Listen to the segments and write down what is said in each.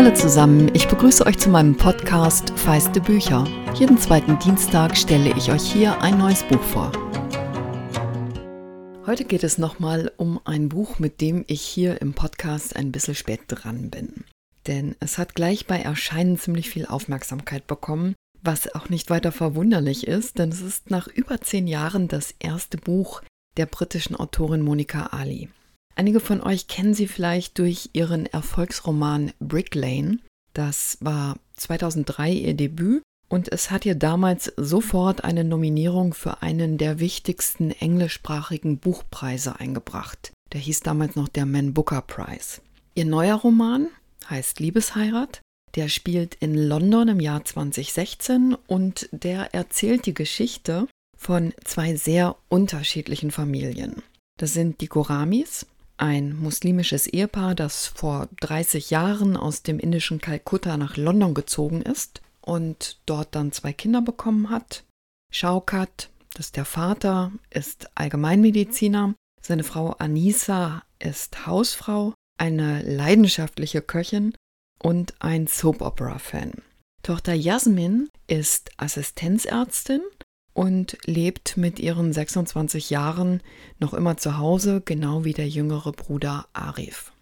Hallo zusammen, ich begrüße euch zu meinem Podcast Feiste Bücher. Jeden zweiten Dienstag stelle ich euch hier ein neues Buch vor. Heute geht es nochmal um ein Buch, mit dem ich hier im Podcast ein bisschen spät dran bin. Denn es hat gleich bei Erscheinen ziemlich viel Aufmerksamkeit bekommen, was auch nicht weiter verwunderlich ist, denn es ist nach über zehn Jahren das erste Buch der britischen Autorin Monika Ali. Einige von euch kennen sie vielleicht durch ihren Erfolgsroman Brick Lane. Das war 2003 ihr Debüt und es hat ihr damals sofort eine Nominierung für einen der wichtigsten englischsprachigen Buchpreise eingebracht. Der hieß damals noch der Man Booker Prize. Ihr neuer Roman heißt Liebesheirat. Der spielt in London im Jahr 2016 und der erzählt die Geschichte von zwei sehr unterschiedlichen Familien. Das sind die Goramis, ein muslimisches Ehepaar, das vor 30 Jahren aus dem indischen Kalkutta nach London gezogen ist und dort dann zwei Kinder bekommen hat. Shaukat, das ist der Vater, ist Allgemeinmediziner. Seine Frau Anisa ist Hausfrau, eine leidenschaftliche Köchin und ein Soap-Opera-Fan. Tochter Jasmin ist Assistenzärztin und lebt mit ihren 26 Jahren noch immer zu Hause, genau wie der jüngere Bruder Arif.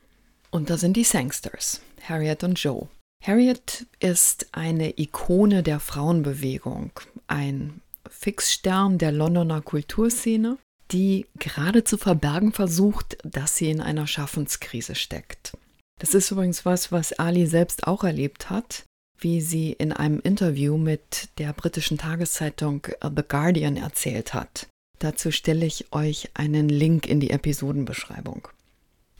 Und da sind die Sangsters, Harriet und Joe. Harriet ist eine Ikone der Frauenbewegung, ein Fixstern der Londoner Kulturszene, die gerade zu verbergen versucht, dass sie in einer Schaffenskrise steckt. Das ist übrigens was, was Ali selbst auch erlebt hat wie sie in einem Interview mit der britischen Tageszeitung The Guardian erzählt hat. Dazu stelle ich euch einen Link in die Episodenbeschreibung.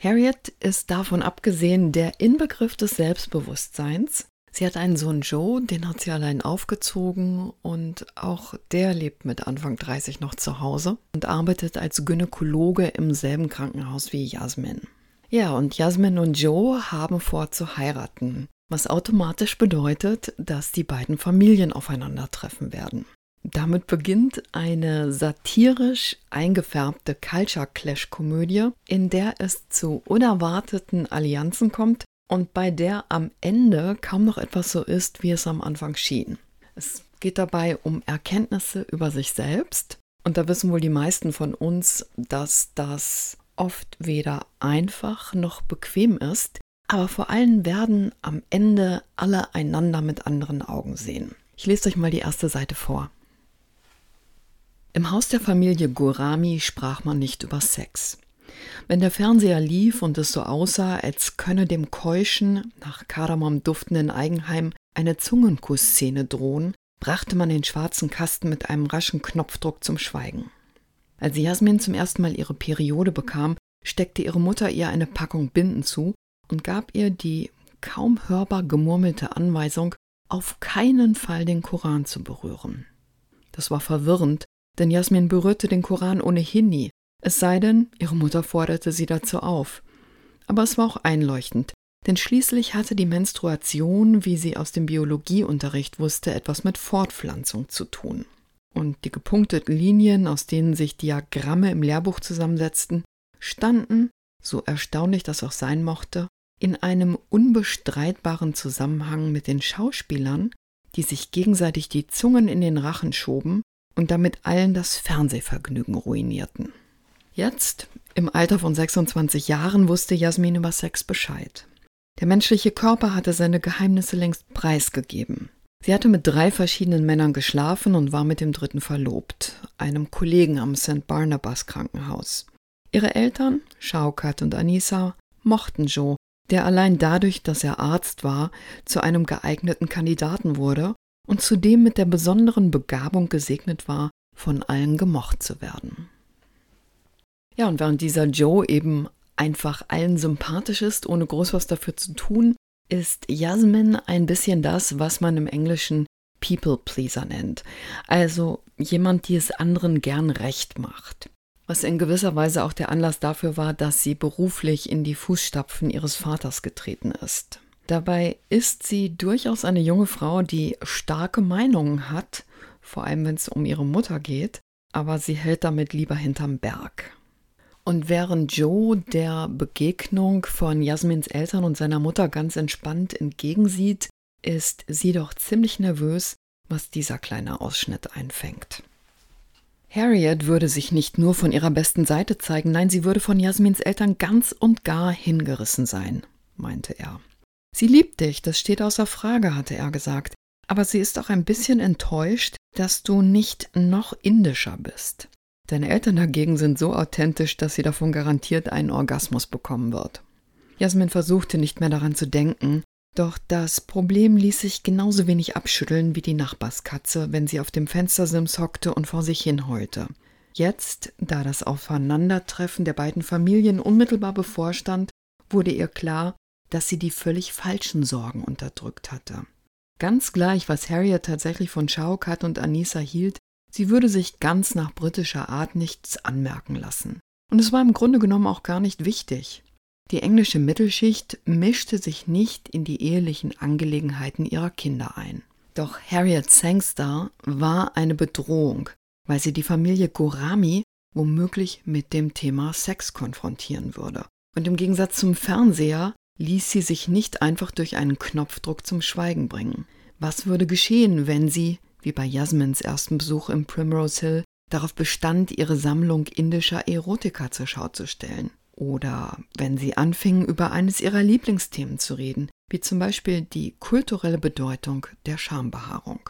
Harriet ist davon abgesehen der Inbegriff des Selbstbewusstseins. Sie hat einen Sohn Joe, den hat sie allein aufgezogen und auch der lebt mit Anfang 30 noch zu Hause und arbeitet als Gynäkologe im selben Krankenhaus wie Jasmin. Ja, und Jasmin und Joe haben vor zu heiraten was automatisch bedeutet, dass die beiden Familien aufeinandertreffen werden. Damit beginnt eine satirisch eingefärbte Culture Clash Komödie, in der es zu unerwarteten Allianzen kommt und bei der am Ende kaum noch etwas so ist, wie es am Anfang schien. Es geht dabei um Erkenntnisse über sich selbst und da wissen wohl die meisten von uns, dass das oft weder einfach noch bequem ist, aber vor allem werden am Ende alle einander mit anderen Augen sehen. Ich lese euch mal die erste Seite vor. Im Haus der Familie Gurami sprach man nicht über Sex. Wenn der Fernseher lief und es so aussah, als könne dem keuschen, nach Kardamom duftenden Eigenheim eine Zungenkussszene drohen, brachte man den schwarzen Kasten mit einem raschen Knopfdruck zum Schweigen. Als Jasmin zum ersten Mal ihre Periode bekam, steckte ihre Mutter ihr eine Packung Binden zu und gab ihr die kaum hörbar gemurmelte Anweisung, auf keinen Fall den Koran zu berühren. Das war verwirrend, denn Jasmin berührte den Koran ohnehin nie, es sei denn, ihre Mutter forderte sie dazu auf. Aber es war auch einleuchtend, denn schließlich hatte die Menstruation, wie sie aus dem Biologieunterricht wusste, etwas mit Fortpflanzung zu tun. Und die gepunkteten Linien, aus denen sich Diagramme im Lehrbuch zusammensetzten, standen, so erstaunlich das auch sein mochte, in einem unbestreitbaren Zusammenhang mit den Schauspielern, die sich gegenseitig die Zungen in den Rachen schoben und damit allen das Fernsehvergnügen ruinierten. Jetzt, im Alter von 26 Jahren, wusste Jasmin über Sex Bescheid. Der menschliche Körper hatte seine Geheimnisse längst preisgegeben. Sie hatte mit drei verschiedenen Männern geschlafen und war mit dem dritten verlobt, einem Kollegen am St. Barnabas Krankenhaus. Ihre Eltern, Shaukat und Anissa, mochten Joe der allein dadurch, dass er Arzt war, zu einem geeigneten Kandidaten wurde und zudem mit der besonderen Begabung gesegnet war, von allen gemocht zu werden. Ja, und während dieser Joe eben einfach allen sympathisch ist, ohne groß was dafür zu tun, ist Jasmin ein bisschen das, was man im Englischen People Pleaser nennt. Also jemand, die es anderen gern recht macht was in gewisser Weise auch der Anlass dafür war, dass sie beruflich in die Fußstapfen ihres Vaters getreten ist. Dabei ist sie durchaus eine junge Frau, die starke Meinungen hat, vor allem wenn es um ihre Mutter geht, aber sie hält damit lieber hinterm Berg. Und während Joe der Begegnung von Jasmins Eltern und seiner Mutter ganz entspannt entgegensieht, ist sie doch ziemlich nervös, was dieser kleine Ausschnitt einfängt. Harriet würde sich nicht nur von ihrer besten Seite zeigen, nein, sie würde von Jasmins Eltern ganz und gar hingerissen sein, meinte er. Sie liebt dich, das steht außer Frage, hatte er gesagt, aber sie ist auch ein bisschen enttäuscht, dass du nicht noch indischer bist. Deine Eltern dagegen sind so authentisch, dass sie davon garantiert einen Orgasmus bekommen wird. Jasmin versuchte nicht mehr daran zu denken, doch das Problem ließ sich genauso wenig abschütteln wie die Nachbarskatze, wenn sie auf dem Fenstersims hockte und vor sich hin heulte. Jetzt, da das Aufeinandertreffen der beiden Familien unmittelbar bevorstand, wurde ihr klar, dass sie die völlig falschen Sorgen unterdrückt hatte. Ganz gleich, was Harriet tatsächlich von Shaukat und Anissa hielt, sie würde sich ganz nach britischer Art nichts anmerken lassen. Und es war im Grunde genommen auch gar nicht wichtig. Die englische Mittelschicht mischte sich nicht in die ehelichen Angelegenheiten ihrer Kinder ein. Doch Harriet Sangstar war eine Bedrohung, weil sie die Familie Gorami womöglich mit dem Thema Sex konfrontieren würde. Und im Gegensatz zum Fernseher ließ sie sich nicht einfach durch einen Knopfdruck zum Schweigen bringen. Was würde geschehen, wenn sie, wie bei Jasmins ersten Besuch im Primrose Hill, darauf bestand, ihre Sammlung indischer Erotika zur Schau zu stellen? Oder wenn sie anfingen, über eines ihrer Lieblingsthemen zu reden, wie zum Beispiel die kulturelle Bedeutung der Schambehaarung.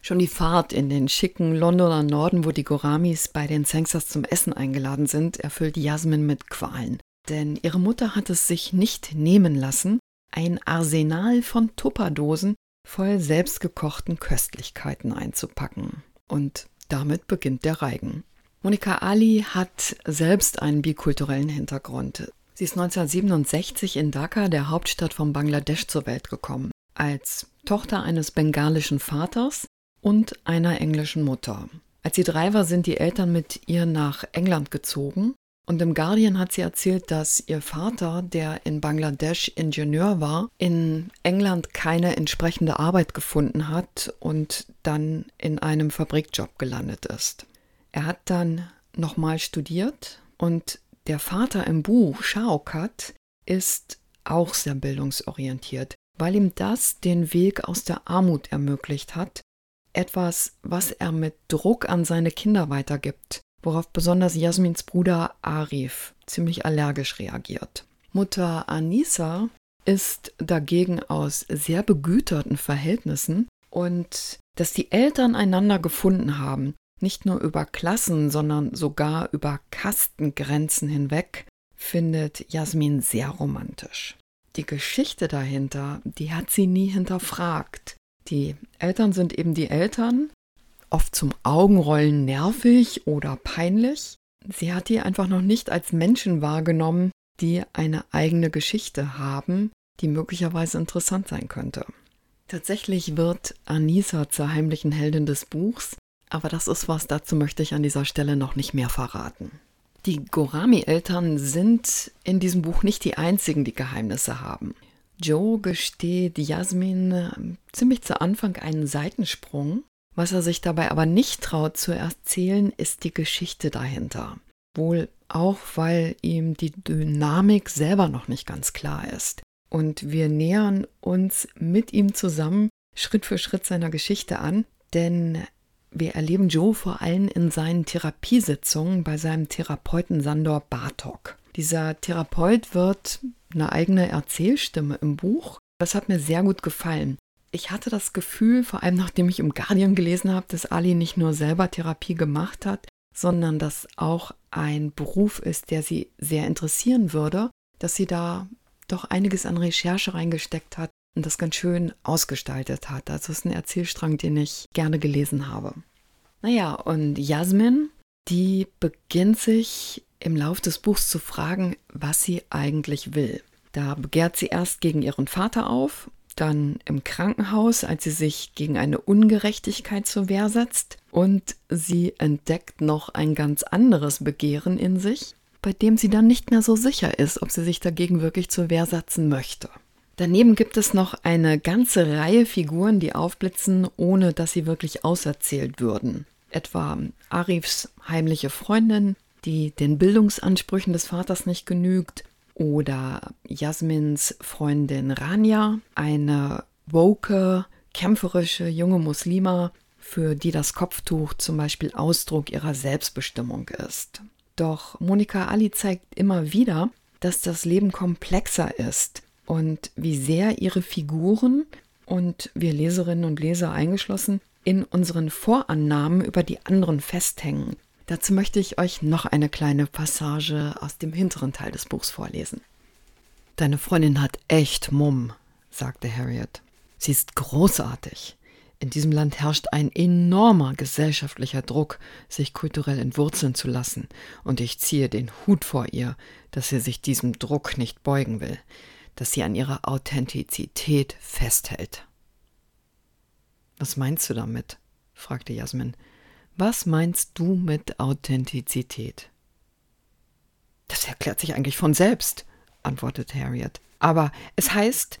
Schon die Fahrt in den schicken Londoner Norden, wo die Goramis bei den Sangsas zum Essen eingeladen sind, erfüllt Jasmin mit Qualen. Denn ihre Mutter hat es sich nicht nehmen lassen, ein Arsenal von Tupperdosen voll selbstgekochten Köstlichkeiten einzupacken. Und damit beginnt der Reigen. Monika Ali hat selbst einen bikulturellen Hintergrund. Sie ist 1967 in Dhaka, der Hauptstadt von Bangladesch, zur Welt gekommen. Als Tochter eines bengalischen Vaters und einer englischen Mutter. Als sie drei war, sind die Eltern mit ihr nach England gezogen. Und im Guardian hat sie erzählt, dass ihr Vater, der in Bangladesch Ingenieur war, in England keine entsprechende Arbeit gefunden hat und dann in einem Fabrikjob gelandet ist. Er hat dann nochmal studiert und der Vater im Buch, Shaokat, ist auch sehr bildungsorientiert, weil ihm das den Weg aus der Armut ermöglicht hat, etwas, was er mit Druck an seine Kinder weitergibt, worauf besonders Jasmins Bruder Arif ziemlich allergisch reagiert. Mutter Anissa ist dagegen aus sehr begüterten Verhältnissen und dass die Eltern einander gefunden haben, nicht nur über Klassen, sondern sogar über Kastengrenzen hinweg, findet Jasmin sehr romantisch. Die Geschichte dahinter, die hat sie nie hinterfragt. Die Eltern sind eben die Eltern, oft zum Augenrollen nervig oder peinlich. Sie hat die einfach noch nicht als Menschen wahrgenommen, die eine eigene Geschichte haben, die möglicherweise interessant sein könnte. Tatsächlich wird Anisa zur heimlichen Heldin des Buchs, aber das ist was, dazu möchte ich an dieser Stelle noch nicht mehr verraten. Die Gorami-Eltern sind in diesem Buch nicht die einzigen, die Geheimnisse haben. Joe gesteht Jasmin äh, ziemlich zu Anfang einen Seitensprung. Was er sich dabei aber nicht traut zu erzählen, ist die Geschichte dahinter. Wohl auch, weil ihm die Dynamik selber noch nicht ganz klar ist. Und wir nähern uns mit ihm zusammen Schritt für Schritt seiner Geschichte an, denn wir erleben Joe vor allem in seinen Therapiesitzungen bei seinem Therapeuten Sandor Bartok. Dieser Therapeut wird eine eigene Erzählstimme im Buch. Das hat mir sehr gut gefallen. Ich hatte das Gefühl, vor allem nachdem ich im Guardian gelesen habe, dass Ali nicht nur selber Therapie gemacht hat, sondern dass auch ein Beruf ist, der sie sehr interessieren würde, dass sie da doch einiges an Recherche reingesteckt hat und das ganz schön ausgestaltet hat. Also es ist ein Erzählstrang, den ich gerne gelesen habe. Naja, und Jasmin, die beginnt sich im Lauf des Buchs zu fragen, was sie eigentlich will. Da begehrt sie erst gegen ihren Vater auf, dann im Krankenhaus, als sie sich gegen eine Ungerechtigkeit zur Wehr setzt, und sie entdeckt noch ein ganz anderes Begehren in sich, bei dem sie dann nicht mehr so sicher ist, ob sie sich dagegen wirklich zur Wehr setzen möchte. Daneben gibt es noch eine ganze Reihe Figuren, die aufblitzen, ohne dass sie wirklich auserzählt würden. Etwa Arifs heimliche Freundin, die den Bildungsansprüchen des Vaters nicht genügt. Oder Jasmins Freundin Rania, eine woke, kämpferische junge Muslima, für die das Kopftuch zum Beispiel Ausdruck ihrer Selbstbestimmung ist. Doch Monika Ali zeigt immer wieder, dass das Leben komplexer ist und wie sehr ihre Figuren und wir Leserinnen und Leser eingeschlossen in unseren Vorannahmen über die anderen festhängen. Dazu möchte ich euch noch eine kleine Passage aus dem hinteren Teil des Buchs vorlesen. Deine Freundin hat echt Mumm, sagte Harriet. Sie ist großartig. In diesem Land herrscht ein enormer gesellschaftlicher Druck, sich kulturell entwurzeln zu lassen, und ich ziehe den Hut vor ihr, dass sie sich diesem Druck nicht beugen will, dass sie an ihrer Authentizität festhält. Was meinst du damit? fragte Jasmin. Was meinst du mit Authentizität? Das erklärt sich eigentlich von selbst, antwortete Harriet. Aber es heißt,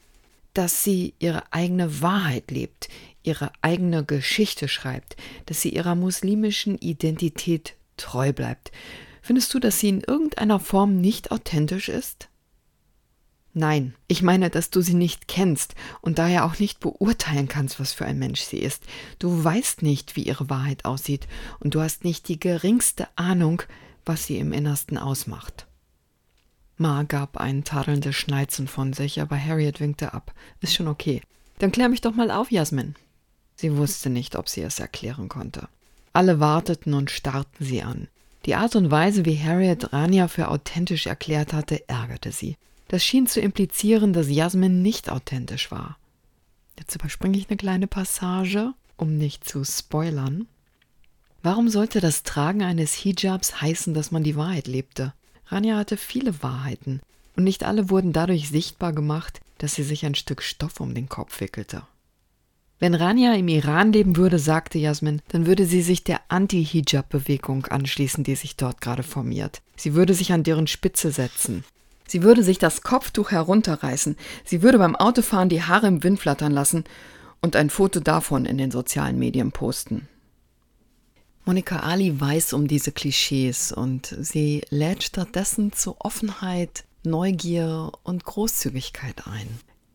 dass sie ihre eigene Wahrheit lebt, ihre eigene Geschichte schreibt, dass sie ihrer muslimischen Identität treu bleibt. Findest du, dass sie in irgendeiner Form nicht authentisch ist? Nein, ich meine, dass du sie nicht kennst und daher auch nicht beurteilen kannst, was für ein Mensch sie ist. Du weißt nicht, wie ihre Wahrheit aussieht und du hast nicht die geringste Ahnung, was sie im Innersten ausmacht. Ma gab ein tadelndes Schneizen von sich, aber Harriet winkte ab. Ist schon okay. Dann klär mich doch mal auf, Jasmin. Sie wusste nicht, ob sie es erklären konnte. Alle warteten und starrten sie an. Die Art und Weise, wie Harriet Rania für authentisch erklärt hatte, ärgerte sie. Das schien zu implizieren, dass Jasmin nicht authentisch war. Jetzt überspringe ich eine kleine Passage, um nicht zu spoilern. Warum sollte das Tragen eines Hijabs heißen, dass man die Wahrheit lebte? Rania hatte viele Wahrheiten, und nicht alle wurden dadurch sichtbar gemacht, dass sie sich ein Stück Stoff um den Kopf wickelte. Wenn Rania im Iran leben würde, sagte Jasmin, dann würde sie sich der Anti-Hijab-Bewegung anschließen, die sich dort gerade formiert. Sie würde sich an deren Spitze setzen. Sie würde sich das Kopftuch herunterreißen. Sie würde beim Autofahren die Haare im Wind flattern lassen und ein Foto davon in den sozialen Medien posten. Monika Ali weiß um diese Klischees und sie lädt stattdessen zu Offenheit, Neugier und Großzügigkeit ein.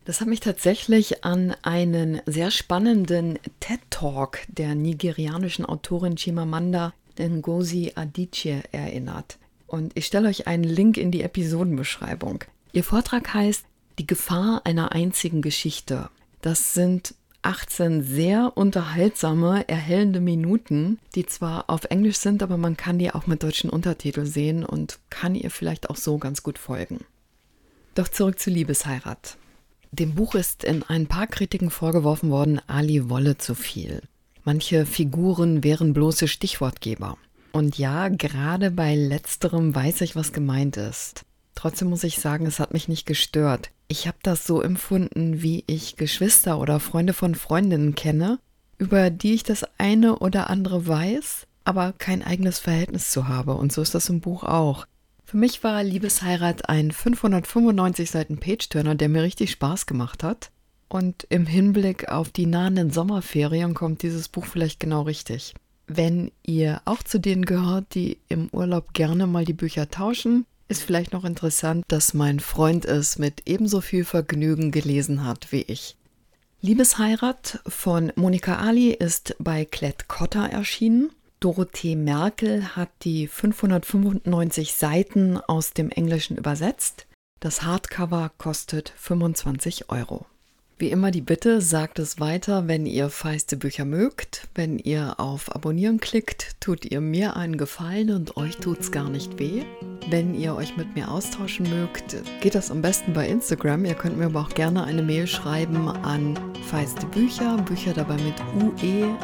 Das hat mich tatsächlich an einen sehr spannenden TED-Talk der nigerianischen Autorin Chimamanda Ngozi Adichie erinnert. Und ich stelle euch einen Link in die Episodenbeschreibung. Ihr Vortrag heißt Die Gefahr einer einzigen Geschichte. Das sind 18 sehr unterhaltsame, erhellende Minuten, die zwar auf Englisch sind, aber man kann die auch mit deutschen Untertiteln sehen und kann ihr vielleicht auch so ganz gut folgen. Doch zurück zu Liebesheirat. Dem Buch ist in ein paar Kritiken vorgeworfen worden, Ali wolle zu viel. Manche Figuren wären bloße Stichwortgeber. Und ja, gerade bei letzterem weiß ich, was gemeint ist. Trotzdem muss ich sagen, es hat mich nicht gestört. Ich habe das so empfunden, wie ich Geschwister oder Freunde von Freundinnen kenne, über die ich das eine oder andere weiß, aber kein eigenes Verhältnis zu habe. Und so ist das im Buch auch. Für mich war Liebesheirat ein 595 Seiten Page-Turner, der mir richtig Spaß gemacht hat. Und im Hinblick auf die nahenden Sommerferien kommt dieses Buch vielleicht genau richtig. Wenn ihr auch zu denen gehört, die im Urlaub gerne mal die Bücher tauschen, ist vielleicht noch interessant, dass mein Freund es mit ebenso viel Vergnügen gelesen hat wie ich. Liebesheirat von Monika Ali ist bei Klett Cotta erschienen Dorothee Merkel hat die 595 Seiten aus dem Englischen übersetzt. Das Hardcover kostet 25 Euro. Wie immer die Bitte, sagt es weiter, wenn ihr feiste Bücher mögt. Wenn ihr auf Abonnieren klickt, tut ihr mir einen Gefallen und euch tut's gar nicht weh. Wenn ihr euch mit mir austauschen mögt, geht das am besten bei Instagram. Ihr könnt mir aber auch gerne eine Mail schreiben an feiste Bücher, Bücher dabei mit ue.gmx.de.